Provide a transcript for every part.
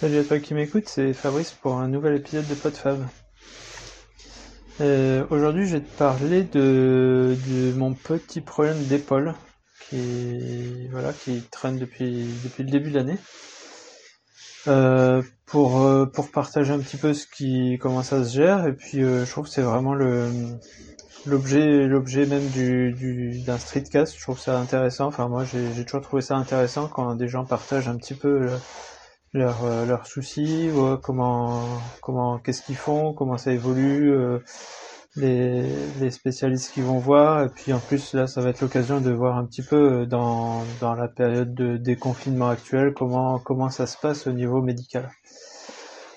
Salut à toi qui m'écoute, c'est Fabrice pour un nouvel épisode de PodFab. Euh, Aujourd'hui, je vais te parler de, mon petit problème d'épaule qui voilà qui traîne depuis depuis le début de l'année. Euh, pour euh, pour partager un petit peu ce qui comment ça se gère et puis je trouve que c'est vraiment l'objet même du du d'un streetcast. Je trouve ça intéressant. Enfin moi j'ai toujours trouvé ça intéressant quand des gens partagent un petit peu leurs euh, leurs soucis, comment comment qu'est-ce qu'ils font, comment ça évolue, euh, les les spécialistes qui vont voir, et puis en plus là ça va être l'occasion de voir un petit peu euh, dans dans la période de déconfinement actuel comment comment ça se passe au niveau médical.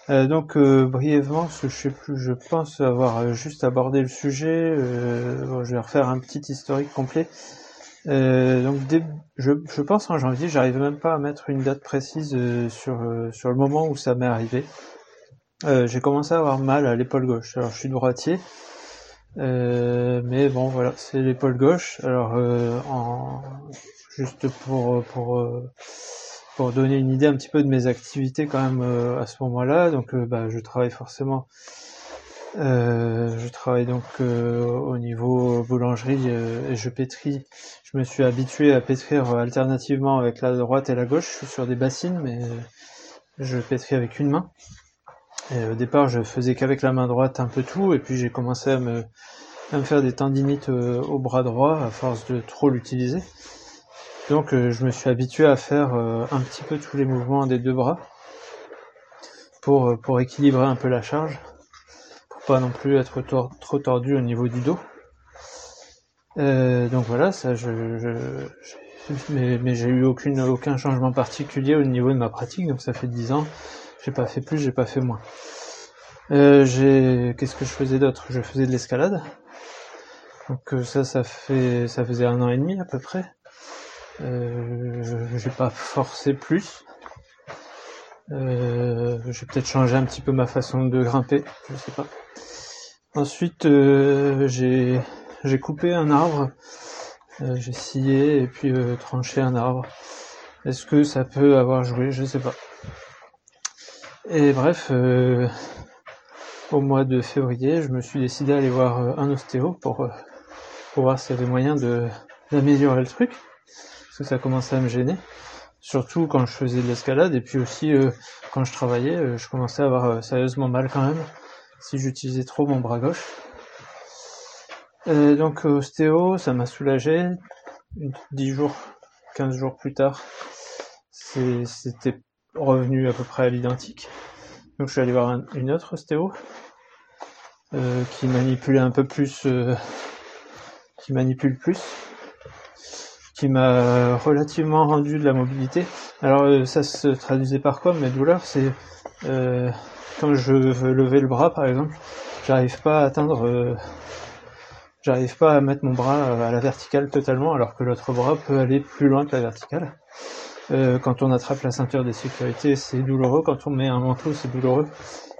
Euh, donc euh, brièvement, je sais plus, je pense avoir euh, juste abordé le sujet. bon, je vais refaire un petit historique complet. Euh, donc je, je pense en janvier, j'arrive même pas à mettre une date précise euh, sur euh, sur le moment où ça m'est arrivé. J'ai commencé à avoir mal à l'épaule gauche. Alors je suis droitier, mais bon voilà, c'est l'épaule gauche. Alors en juste pour pour pour donner une idée un petit peu de mes activités quand même à ce moment-là. Donc bah, je travaille forcément. Euh, je travaille donc euh, au niveau boulangerie euh, et je pétris je me suis habitué à pétrir alternativement avec la droite et la gauche. Je suis sur des bassines, mais je pétris avec une main. Et au départ, je faisais qu'avec la main droite un peu tout, et puis j'ai commencé à me, à me faire des tendinites euh, au bras droit à force de trop l'utiliser. Donc euh, je me suis habitué à faire euh, un petit peu tous les mouvements des deux bras pour, euh, pour équilibrer un peu la charge, pas non plus être trop tordu au niveau du dos. Euh, donc voilà, ça, je, je, je- mais, mais j'ai eu aucune, aucun changement particulier au niveau de ma pratique, donc ça fait 10 ans. J'ai pas fait plus, j'ai pas fait moins. Euh, j'ai, qu'est-ce que je faisais d'autre? Je faisais de l'escalade. Donc euh, ça, ça fait, ça faisait un an et demi à peu près. Euh, j'ai pas forcé plus. Euh, j'ai peut-être changé un petit peu ma façon de grimper, je sais pas. Ensuite, euh, j'ai j'ai coupé un arbre, euh, j'ai scié et puis euh, tranché un arbre. Est-ce que ça peut avoir joué? Je sais pas. Et bref, euh, au mois de février, je me suis décidé à aller voir euh, un ostéo pour, pour voir s'il y avait moyen de d'améliorer le truc, parce que ça commençait à me gêner. Surtout quand je faisais de l'escalade et puis aussi euh, quand je travaillais, euh, je commençais à avoir euh, sérieusement mal quand même si j'utilisais trop mon bras gauche. Euh, donc euh, ostéo, ça m'a soulagé. 10 jours, 15 jours plus tard, c'était revenu à peu près à l'identique. Donc je suis allé voir un- une autre ostéo euh, qui manipulait un peu plus, qui manipule plus, qui m'a relativement rendu de la mobilité. Alors euh, ça se traduisait par quoi mes douleurs? C'est euh, quand je veux lever le bras par exemple, j'arrive pas à atteindre euh, J'arrive pas à mettre mon bras à la verticale totalement, alors que l'autre bras peut aller plus loin que la verticale. Quand on attrape la ceinture de sécurité, c'est douloureux. Quand on met un manteau, c'est douloureux.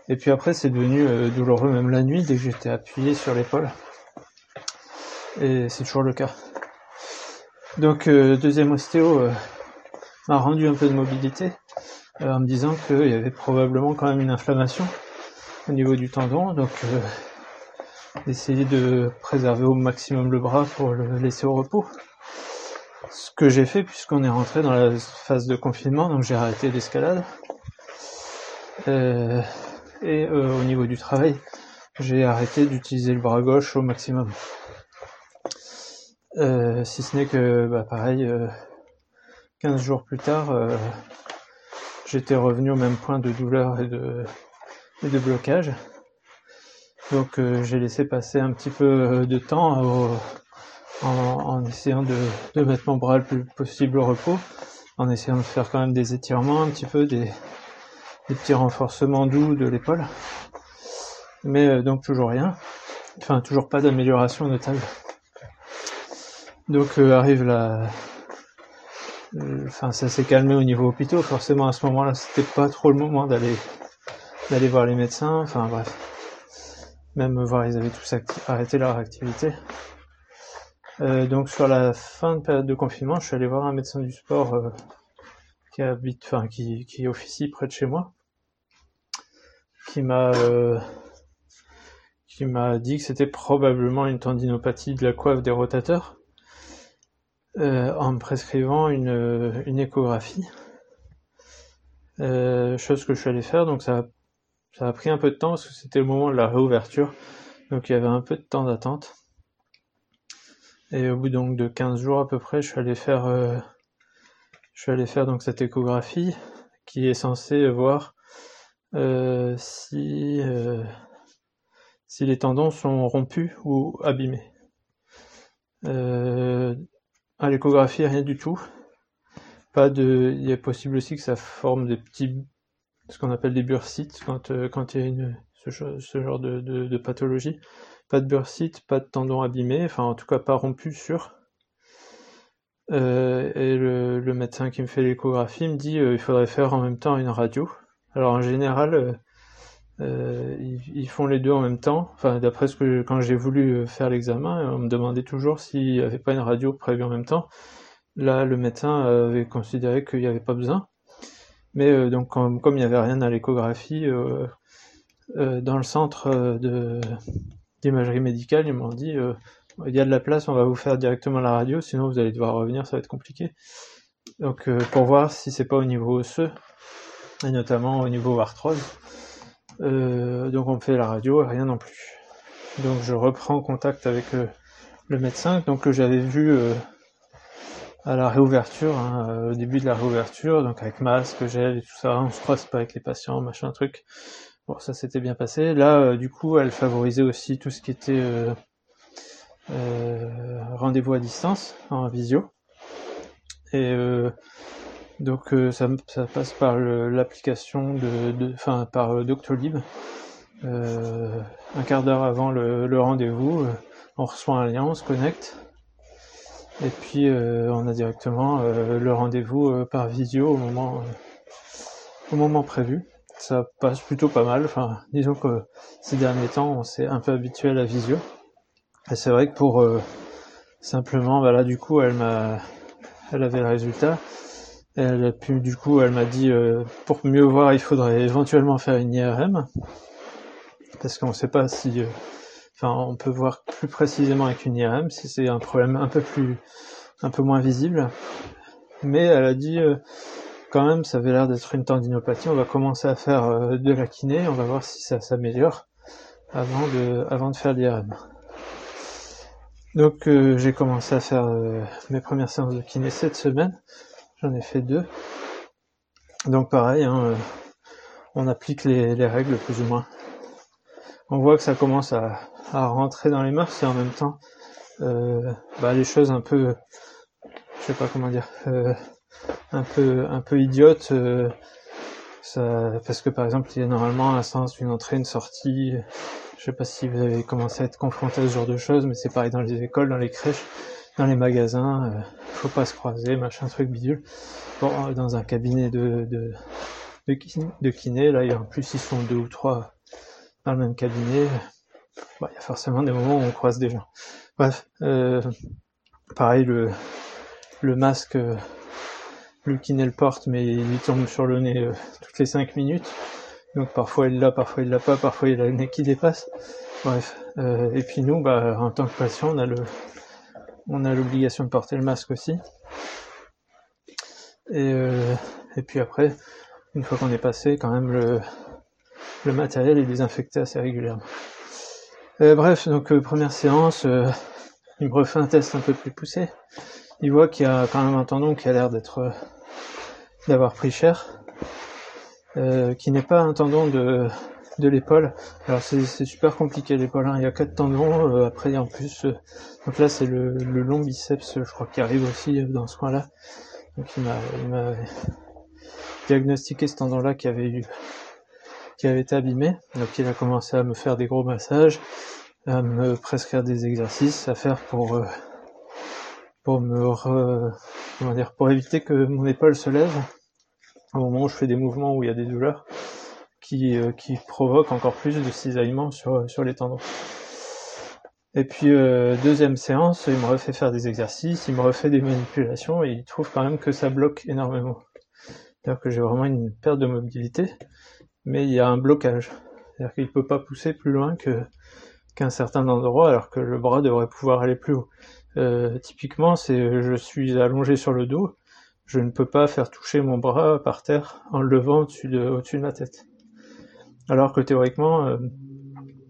Et puis après, c'est devenu douloureux même la nuit, dès que j'étais appuyé sur l'épaule. Et c'est toujours le cas. Donc, euh, deuxième ostéo euh, m'a rendu un peu de mobilité, euh, en me disant qu'il y avait probablement quand même une inflammation au niveau du tendon. Donc, euh, d'essayer de préserver au maximum le bras pour le laisser au repos. Ce que j'ai fait puisqu'on est rentré dans la phase de confinement, donc j'ai arrêté l'escalade. Euh, et euh, au niveau du travail, j'ai arrêté d'utiliser le bras gauche au maximum. Euh, si ce n'est que, bah, pareil, euh, 15 jours plus tard, euh, j'étais revenu au même point de douleur et de, et de blocage. Donc euh, j'ai laissé passer un petit peu euh, de temps au- en, en essayant de, de mettre mon bras le plus possible au repos, en essayant de faire quand même des étirements un petit peu, des, des petits renforcements doux de l'épaule. Mais donc toujours rien. Enfin toujours pas d'amélioration notable. Donc euh, arrive la... euh, Enfin ça s'est calmé au niveau hôpitaux, forcément à ce moment-là c'était pas trop le moment d'aller d'aller voir les médecins, enfin bref même voir ils avaient tous arrêté leur activité. Euh, donc sur la fin de période de confinement, je suis allé voir un médecin du sport qui habite, enfin qui, qui officie près de chez moi. qui m'a qui m'a dit que c'était probablement une tendinopathie de la coiffe des rotateurs en me prescrivant une, une échographie. chose que je suis allé faire, donc ça, a pris un peu de temps parce que c'était le moment de la réouverture, donc il y avait un peu de temps d'attente. Et au bout donc de 15 jours à peu près, je suis allé faire, euh, je suis allé faire donc cette échographie qui est censée voir euh, euh, si les tendons sont rompus ou abîmés. À l'échographie, rien du tout. Pas de, il est possible aussi que ça forme des petits, ce qu'on appelle des bursites quand quand il y a ce, genre de, pathologie. Pas de bursite, pas de tendon abîmé, enfin en tout cas pas rompu sûr. Euh, et le, médecin qui me fait l'échographie me dit euh, il faudrait faire en même temps une radio. Alors en général, euh, ils, font les deux en même temps. Enfin, d'après ce que quand j'ai voulu faire l'examen, on me demandait toujours s'il n'y avait pas une radio prévue en même temps. Là, le médecin avait considéré qu'il n'y avait pas besoin. Mais donc, comme, il n'y avait rien à l'échographie, dans le centre d'imagerie médicale, ils m'ont dit euh, il y a de la place, on va vous faire directement la radio, sinon vous allez devoir revenir, ça va être compliqué. Donc euh, pour voir si c'est pas au niveau osseux, et notamment au niveau arthrose. Euh, donc on me fait la radio, rien non plus. Donc je reprends contact avec le médecin, donc que j'avais vu à la réouverture, hein, au début de la réouverture, donc avec masque, gel et tout ça, on se croise pas avec les patients, machin truc. Bon, ça s'était bien passé. Là, euh, du coup, elle favorisait aussi tout ce qui était euh, euh, rendez-vous à distance, en visio. Et donc, ça, ça, passe par l'application de, enfin, par Doctolib. un quart d'heure avant le, rendez-vous, on reçoit un lien, on se connecte. Et puis, on a directement le rendez-vous par visio au moment, au moment prévu ça passe plutôt pas mal. Enfin, disons que ces derniers temps, on s'est un peu habitué à la visio. Et c'est vrai que pour euh, simplement, voilà, du coup, elle m'a, elle avait le résultat. Elle a pu, du coup, elle m'a dit, euh, pour mieux voir, il faudrait éventuellement faire une IRM, parce qu'on ne sait pas si, euh, on peut voir plus précisément avec une IRM si c'est un problème un peu plus, un peu moins visible. Mais elle a dit, quand même, ça avait l'air d'être une tendinopathie. On va commencer à faire euh, de la kiné, on va voir si ça s'améliore avant de, avant de faire l'IRM. Donc euh, j'ai commencé à faire euh, mes premières séances de kiné cette semaine. J'en ai fait deux. Donc pareil, hein, on applique les, règles plus ou moins. On voit que ça commence à, rentrer dans les mœurs et en même temps bah, les choses un peu, je sais pas comment dire, un peu un peu idiote euh, ça, parce que par exemple il y a normalement un sens une entrée une sortie je sais pas si vous avez commencé à être confronté à ce genre de choses mais c'est pareil dans les écoles dans les crèches dans les magasins euh, faut pas se croiser machin truc bidule bon dans un cabinet de de de kiné, là en plus ils sont deux ou trois dans le même cabinet bah, il y a forcément des moments où on croise des gens bref euh, pareil le le masque le kiné le porte, mais il lui tombe sur le nez euh, toutes les 5 minutes. Donc parfois il l'a, parfois il l'a pas, parfois il a le nez qui dépasse. Bref. Euh, et puis nous, bah, en tant que patient, on a le, on a l'obligation de porter le masque aussi. Et, euh, et puis après, une fois qu'on est passé, quand même le, matériel est désinfecté assez régulièrement. bref, donc première séance, il me refait un test un peu plus poussé il voit qu'il y a quand même un tendon qui a l'air d'être euh, d'avoir pris cher, euh, qui n'est pas un tendon de, de l'épaule. Alors c'est super compliqué l'épaule, hein. il y a quatre tendons, euh, après en plus, donc là c'est le, long biceps, je crois, qui arrive aussi dans ce coin-là. Donc il m'a diagnostiqué ce tendon-là qui avait eu qui avait été abîmé. Donc il a commencé à me faire des gros massages, à me prescrire des exercices à faire pour pour me dire pour éviter que mon épaule se lève au moment où je fais des mouvements où il y a des douleurs qui, euh, qui provoquent encore plus de cisaillement sur, sur les tendons. Et puis euh, deuxième séance, il me refait faire des exercices, il me refait des manipulations et il trouve quand même que ça bloque énormément. C'est-à-dire que j'ai vraiment une perte de mobilité, mais il y a un blocage. C'est-à-dire qu'il peut pas pousser plus loin qu'un certain endroit alors que le bras devrait pouvoir aller plus haut. Euh, typiquement, c'est je suis allongé sur le dos, je ne peux pas faire toucher mon bras par terre en le levant au-dessus de, au-dessus de ma tête. Alors que théoriquement, euh,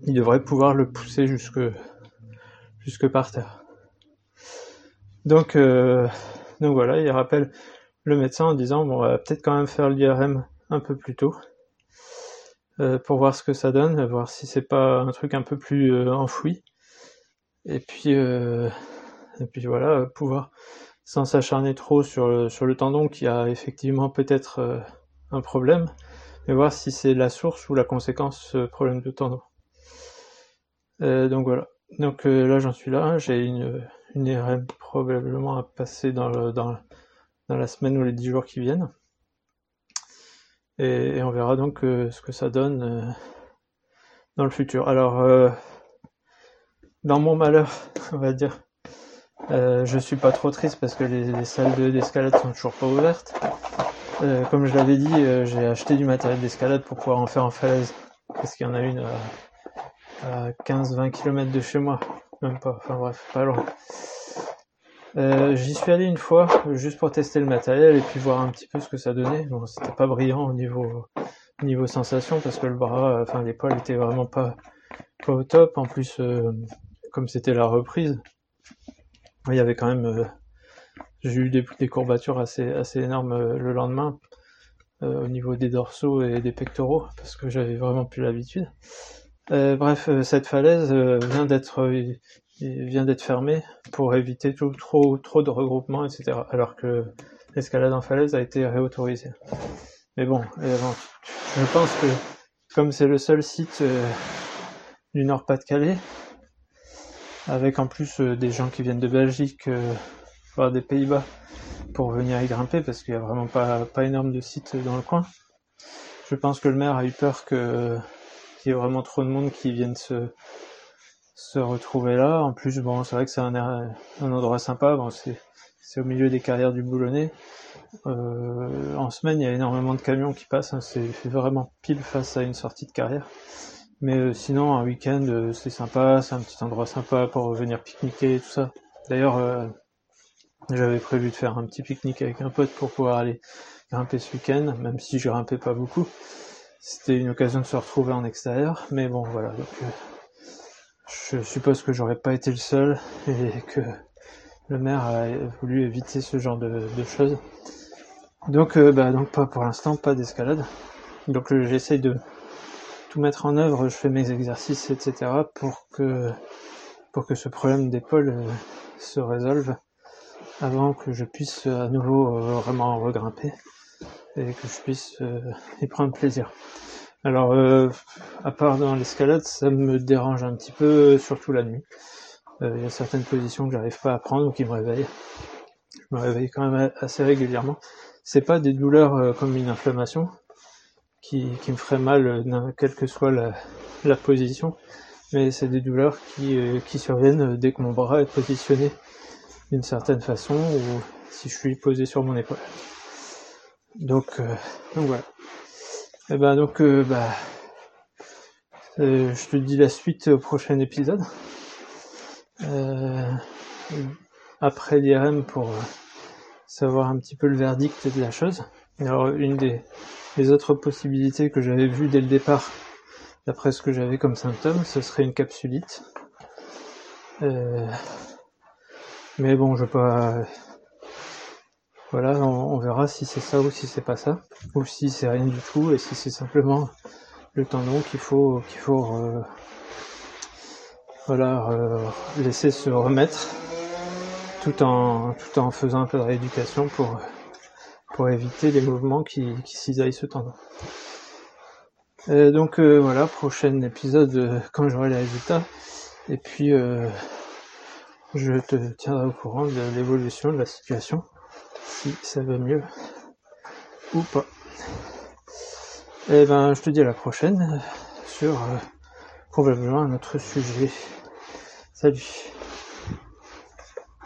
il devrait pouvoir le pousser jusque, par terre. Donc, euh, donc voilà, il rappelle le médecin en disant bon, on va peut-être quand même faire l'IRM un peu plus tôt euh, pour voir ce que ça donne, voir si c'est pas un truc un peu plus enfoui. Et puis, et puis voilà, pouvoir sans s'acharner trop sur sur le tendon qui a effectivement peut-être un problème, mais voir si c'est la source ou la conséquence ce problème de tendon. donc voilà. Donc là j'en suis là, j'ai une, une IRM probablement à passer dans, le, dans, la semaine ou les dix jours qui viennent. Et, on verra donc euh, ce que ça donne euh, dans le futur. Alors, euh, dans mon malheur, on va dire, je suis pas trop triste parce que les, salles d'escalade sont toujours pas ouvertes. Comme je l'avais dit, j'ai acheté du matériel d'escalade pour pouvoir en faire en falaise. Parce qu'il y en a une à 15-20 km de chez moi. Même pas, enfin bref, pas loin. Euh, j'y suis allé une fois, juste pour tester le matériel et puis voir un petit peu ce que ça donnait. Bon, c'était pas brillant au niveau, niveau sensation parce que le bras, enfin l'épaule était vraiment pas, pas au top. En plus, euh, comme c'était la reprise, il y avait quand même, euh, j'ai eu des, courbatures assez, énormes le lendemain au niveau des dorsaux et des pectoraux parce que j'avais vraiment plus l'habitude. bref, cette falaise vient d'être il vient d'être fermé pour éviter trop, de regroupements, etc. Alors que l'escalade en falaise a été réautorisée. Mais bon, je pense que comme c'est le seul site euh, du Nord-Pas-de-Calais, avec en plus euh, des gens qui viennent de Belgique, des Pays-Bas, pour venir y grimper, parce qu'il n'y a vraiment pas, énorme de sites dans le coin. Je pense que le maire a eu peur que qu'il y ait vraiment trop de monde qui viennent se, retrouver là. En plus, bon, c'est vrai que c'est un, endroit sympa. Bon, c'est, c'est au milieu des carrières du Boulonnais. Euh, en semaine, il y a énormément de camions qui passent. Hein, c'est vraiment pile face à une sortie de carrière. Mais euh, sinon, un week-end, euh, c'est sympa. C'est un petit endroit sympa pour venir pique-niquer et tout ça. D'ailleurs, j'avais prévu de faire un petit pique-nique avec un pote pour pouvoir aller grimper ce week-end, même si je grimpais pas beaucoup. C'était une occasion de se retrouver en extérieur. Mais bon, voilà. Donc, je suppose que j'aurais pas été le seul et que le maire a voulu éviter ce genre de, choses. Donc, euh, bah, donc pas pour l'instant, pas d'escalade. Donc euh, j'essaye de tout mettre en œuvre, je fais mes exercices, etc. pour que pour que ce problème d'épaule euh, se résolve avant que je puisse à nouveau vraiment regrimper et que je puisse y prendre plaisir. Alors, euh, à part dans l'escalade, ça me dérange un petit peu, surtout la nuit. Euh, il y a certaines positions que j'arrive pas à prendre ou qui me réveillent. Je me réveille quand même assez régulièrement. C'est pas des douleurs euh, comme une inflammation qui, qui me ferait mal, quelle que soit la, la position, mais c'est des douleurs qui, qui surviennent dès que mon bras est positionné certaine façon ou si je suis posé sur mon épaule. Donc, donc voilà. Et eh ben donc euh, bah euh, je te dis la suite au prochain épisode. Euh, après l'IRM pour savoir un petit peu le verdict de la chose. Alors une des, autres possibilités que j'avais vues dès le départ, d'après ce que j'avais comme symptômes, ce serait une capsulite. Mais bon, je vais pas voilà, on, verra si c'est ça ou si c'est pas ça, ou si c'est rien du tout et si c'est simplement le tendon qu'il faut qu'il faut euh, voilà laisser se remettre tout en tout en faisant un peu de rééducation pour pour éviter les mouvements qui, qui cisaillent ce tendon. donc euh, voilà, prochain épisode euh, quand j'aurai les résultats. Et puis je te tiendrai au courant de l'évolution de la situation si ça va mieux ou pas. Et eh ben, je te dis à la prochaine sur euh, probablement un autre sujet. Salut